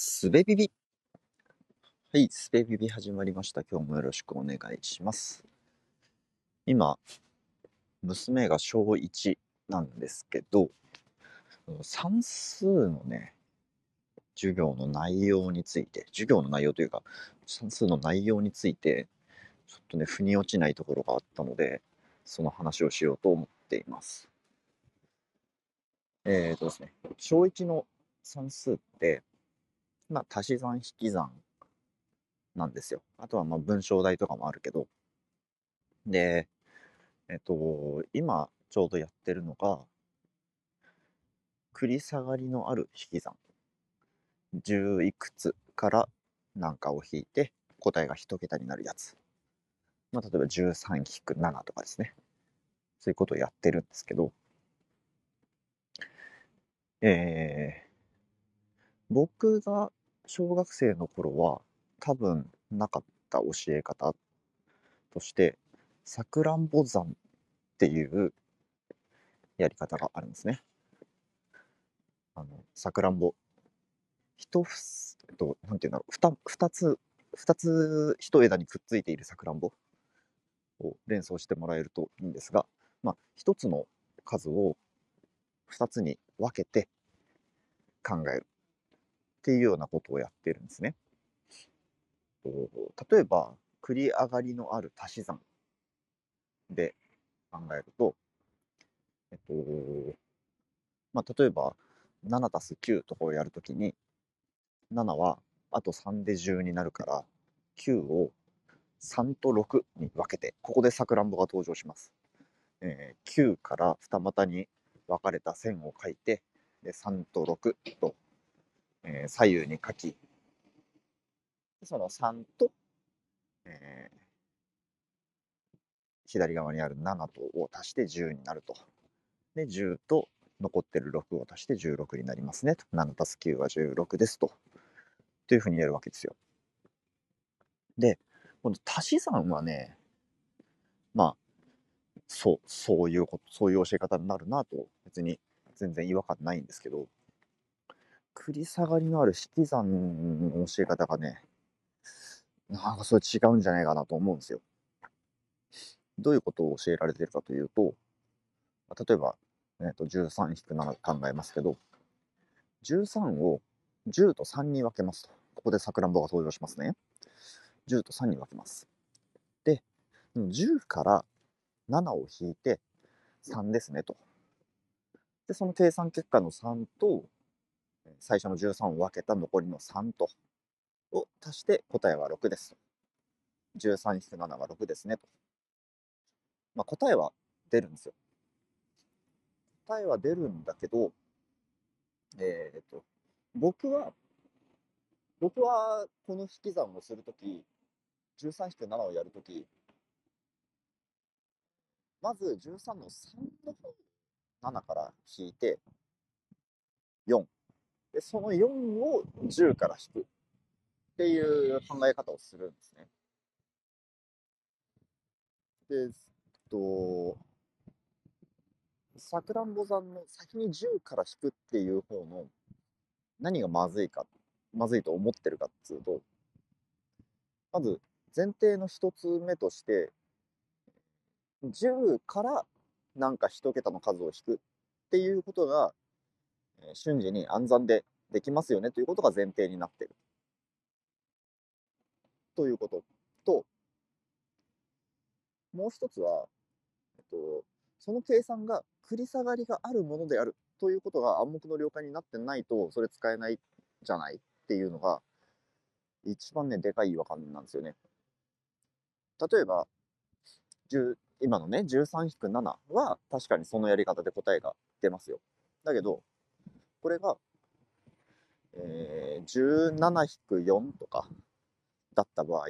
すべビビ。はい、すべビビ始まりました。今日もよろしくお願いします。今、娘が小1なんですけど、算数のね、授業の内容について、授業の内容というか、算数の内容について、ちょっとね、腑に落ちないところがあったので、その話をしようと思っています。えっ、ー、とですね、小1の算数って、まあ、足し算引き算なんですよ。あとはまあ文章題とかもあるけど。で、えっと、今ちょうどやってるのが、繰り下がりのある引き算。十いくつから何かを引いて答えが一桁になるやつ。まあ、例えば13引く7とかですね。そういうことをやってるんですけど、えー、僕が小学生の頃は多分なかった教え方としてさくらんぼ算っていうやり方があるんですね。あのさくらんぼ。一ふえっとなんていうんだろう。二二つ二つ一枝にくっついているさくらんぼを連想してもらえるといいんですが、まあ、一つの数を二つに分けて考える。っていうようなことをやってるんですね。例えば、繰り上がりのある足し算で考えると、えっと、まあ、例えば、7たす9とかをやるときに、7はあと3で10になるから、9を3と6に分けて、ここでさくらんぼが登場します。えー、9から二股に分かれた線を書いて、で3と6とえー、左右に書き、その3と、えー、左側にある7とを足して10になると。で、10と残ってる6を足して16になりますねと。7たす9は16ですと。というふうに言えるわけですよ。で、この足し算はね、まあ、そう、そういうこと、そういう教え方になるなと、別に全然違和感ないんですけど、繰り下がりのある引き算の教え方がね、なんかそれ違うんじゃないかなと思うんですよ。どういうことを教えられてるかというと、例えば、えー、と13-7考えますけど、13を10と3に分けますと。ここでさくらんぼが登場しますね。10と3に分けます。で、10から7を引いて3ですねと。で、その計算結果の3と最初の13を分けた残りの3とを足して答えは6です。13-7は6ですねと。まあ、答えは出るんですよ。答えは出るんだけど、えっ、と、僕は、僕はこの引き算をするとき、13-7をやるとき、まず13の3の方、7から引いて、4。で、その4を10から引くっていう考え方をするんですね。で、えっと、さくらんぼさんの先に10から引くっていう方の何がまずいか、まずいと思ってるかっつうと、まず前提の一つ目として、10からなんか一桁の数を引くっていうことが瞬時に暗算でできますよねということが前提になっている。ということと、もう一つは、えっと、その計算が繰り下がりがあるものであるということが暗黙の了解になってないと、それ使えないじゃないっていうのが、一番ね、でかい違和感なんですよね。例えば、今のね、13-7は確かにそのやり方で答えが出ますよ。だけど、これが、えー、17-4とかだった場合、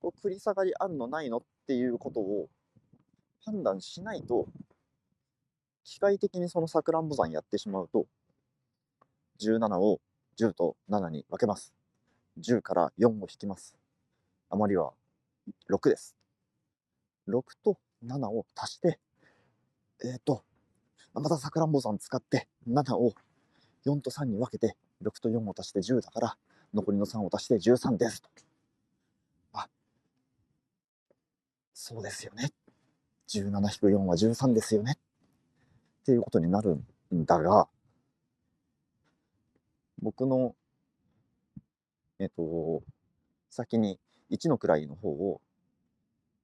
こう繰り下がりあるのないのっていうことを判断しないと、機械的にそのさくらんぼ算やってしまうと、17を10と7に分けます。10から4を引きます。余りは6です。6と7を足して、えっ、ー、と、またさくらんぼさん使って7を4と3に分けて6と4を足して10だから、残りの3を足して13ですと。あ、そうですよね。17-4は13ですよね。っていうことになるんだが、僕の、えっと、先に1の位の方を、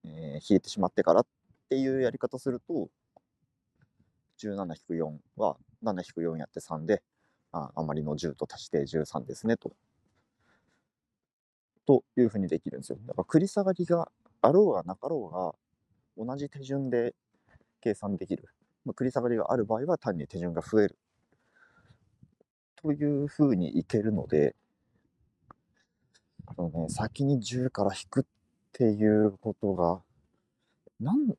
えー引いてしまってからっていうやり方すると、17-4は7-4やって3で、あ余りの10と足して13ですねと。というふうにできるんですよ。だから繰り下がりがあろうがなかろうが同じ手順で計算できる。まあ、繰り下がりがある場合は単に手順が増える。というふうにいけるので、そのね、先に10から引くっていうことが、なん、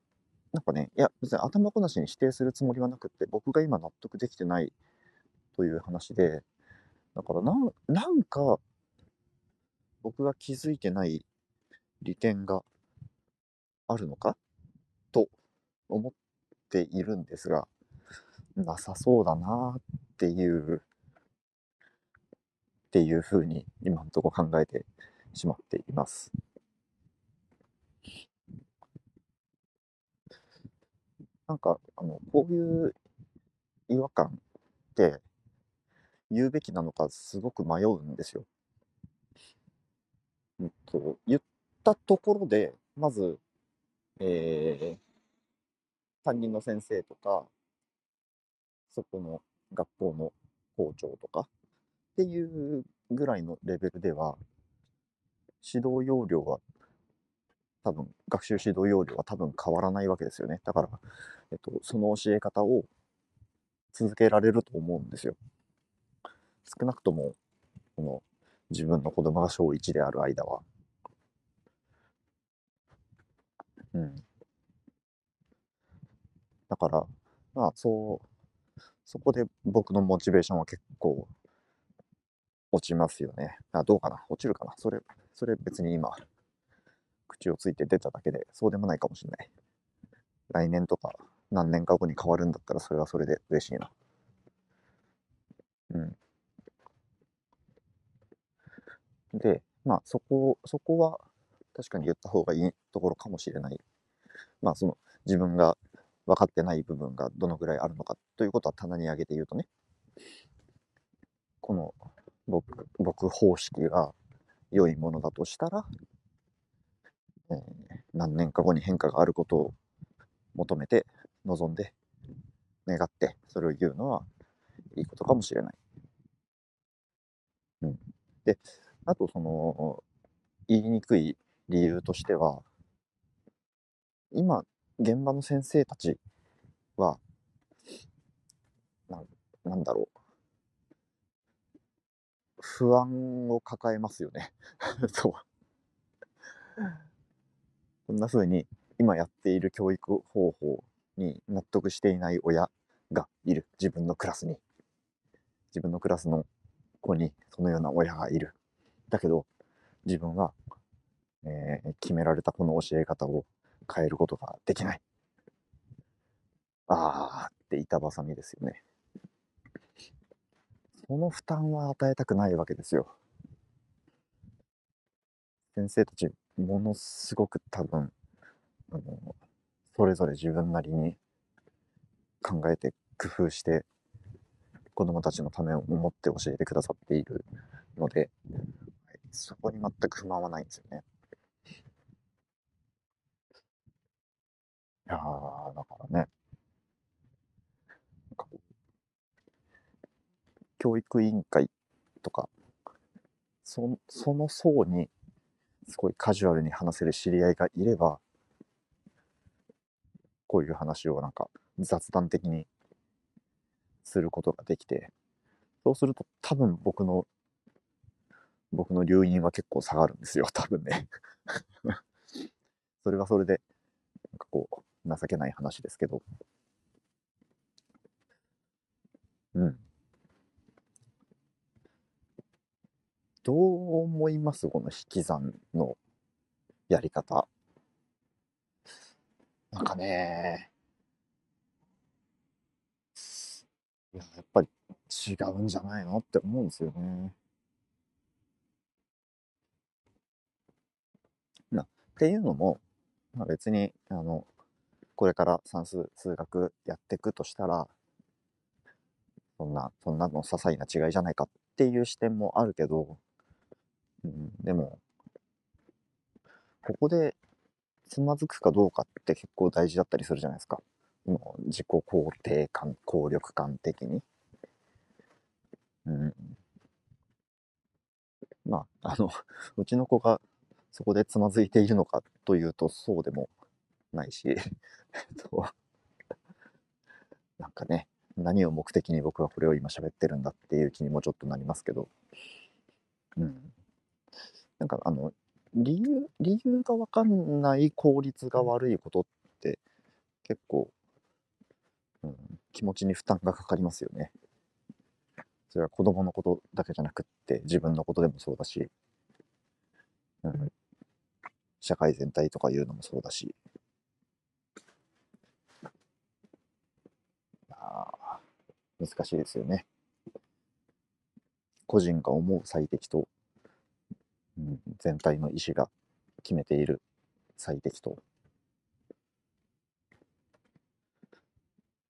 なんかね、いや、別に頭こなしに否定するつもりはなくって、僕が今納得できてないという話で、だからなん、なんか、僕が気づいてない利点があるのかと思っているんですが、なさそうだなっていう、っていうふうに今のところ考えてしまっています。なんか、あの、こういう違和感って言うべきなのかすごく迷うんですよ。うんと、言ったところで、まず、えー、担任の先生とか、そこの学校の校長とかっていうぐらいのレベルでは、指導要領は多分、学習指導要領は多分変わらないわけですよね。だから、えっと、その教え方を続けられると思うんですよ。少なくとも、この自分の子供が小1である間は。うん。だから、まあ、そう、そこで僕のモチベーションは結構落ちますよね。あ、どうかな？落ちるかな？それ、それ別に今、口をついて出ただけで、そうでもないかもしれない。来年とか何年か後に変わるんだったら、それはそれで嬉しいな。うん。で、まあ、そこ、そこは確かに言った方がいいところかもしれない。まあ、その自分が分かってない部分がどのぐらいあるのかということは棚に上げて言うとね、この僕僕方式が良いものだとしたら、えー何年か後に変化があることを求めて、望んで、願って、それを言うのはいいことかもしれない。うん。で、あとその、言いにくい理由としては、今、現場の先生たちは、ななんだろう。不安を抱えますよね。そう。こんな風に今やっている教育方法に納得していない親がいる。自分のクラスに。自分のクラスの子にそのような親がいる。だけど、自分は、えー決められたこの教え方を変えることができない。あーって板挟みですよね。その負担は与えたくないわけですよ。先生たち、ものすごく多分、あの、それぞれ自分なりに考えて工夫して、子供たちのためを思って教えてくださっているので、はいそこに全く不満はないんですよね。いやー、だからね、教育委員会とか、そその層にすごいカジュアルに話せる知り合いがいれば、こういう話をなんか雑談的にすることができて、そうすると多分僕の、僕の留飲は結構下がるんですよ、多分ね。それはそれで、なんかこう、情けない話ですけど。うん。どう思います？この引き算のやり方。なんかね、いややっぱり違うんじゃないのって思うんですよね。なっていうのも、まあ、別にあのこれから算数数学やっていくとしたらそんなそんなの些細な違いじゃないかっていう視点もあるけど、うん、でもここでつまずくかどうかって結構大事だったりするじゃないですか。もう自己肯定感、効力感的に。うん。まあ、あの、うちの子がそこでつまずいているのかというと、そうでもないし、えっと、なんかね、何を目的に僕はこれを今喋ってるんだっていう気にもちょっとなりますけど、うん。なんかあの、理由、理由がわかんない効率が悪いことって結構、うん、気持ちに負担がかかりますよね。それは子供のことだけじゃなくって自分のことでもそうだし、うん、社会全体とかいうのもそうだし。難しいですよね。個人が思う最適と、全体の意思が決めている最適と、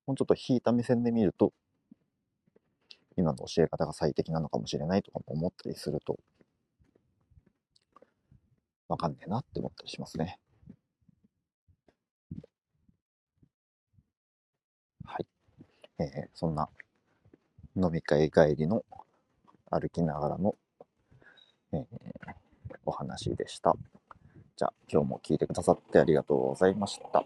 もうちょっと引いた目線で見ると、今の教え方が最適なのかもしれないとかも思ったりすると、わかんねえなって思ったりしますね。はい。えー、そんな飲み会帰りの歩きながらのえー、話でした。じゃあ今日も聞いてくださってありがとうございました。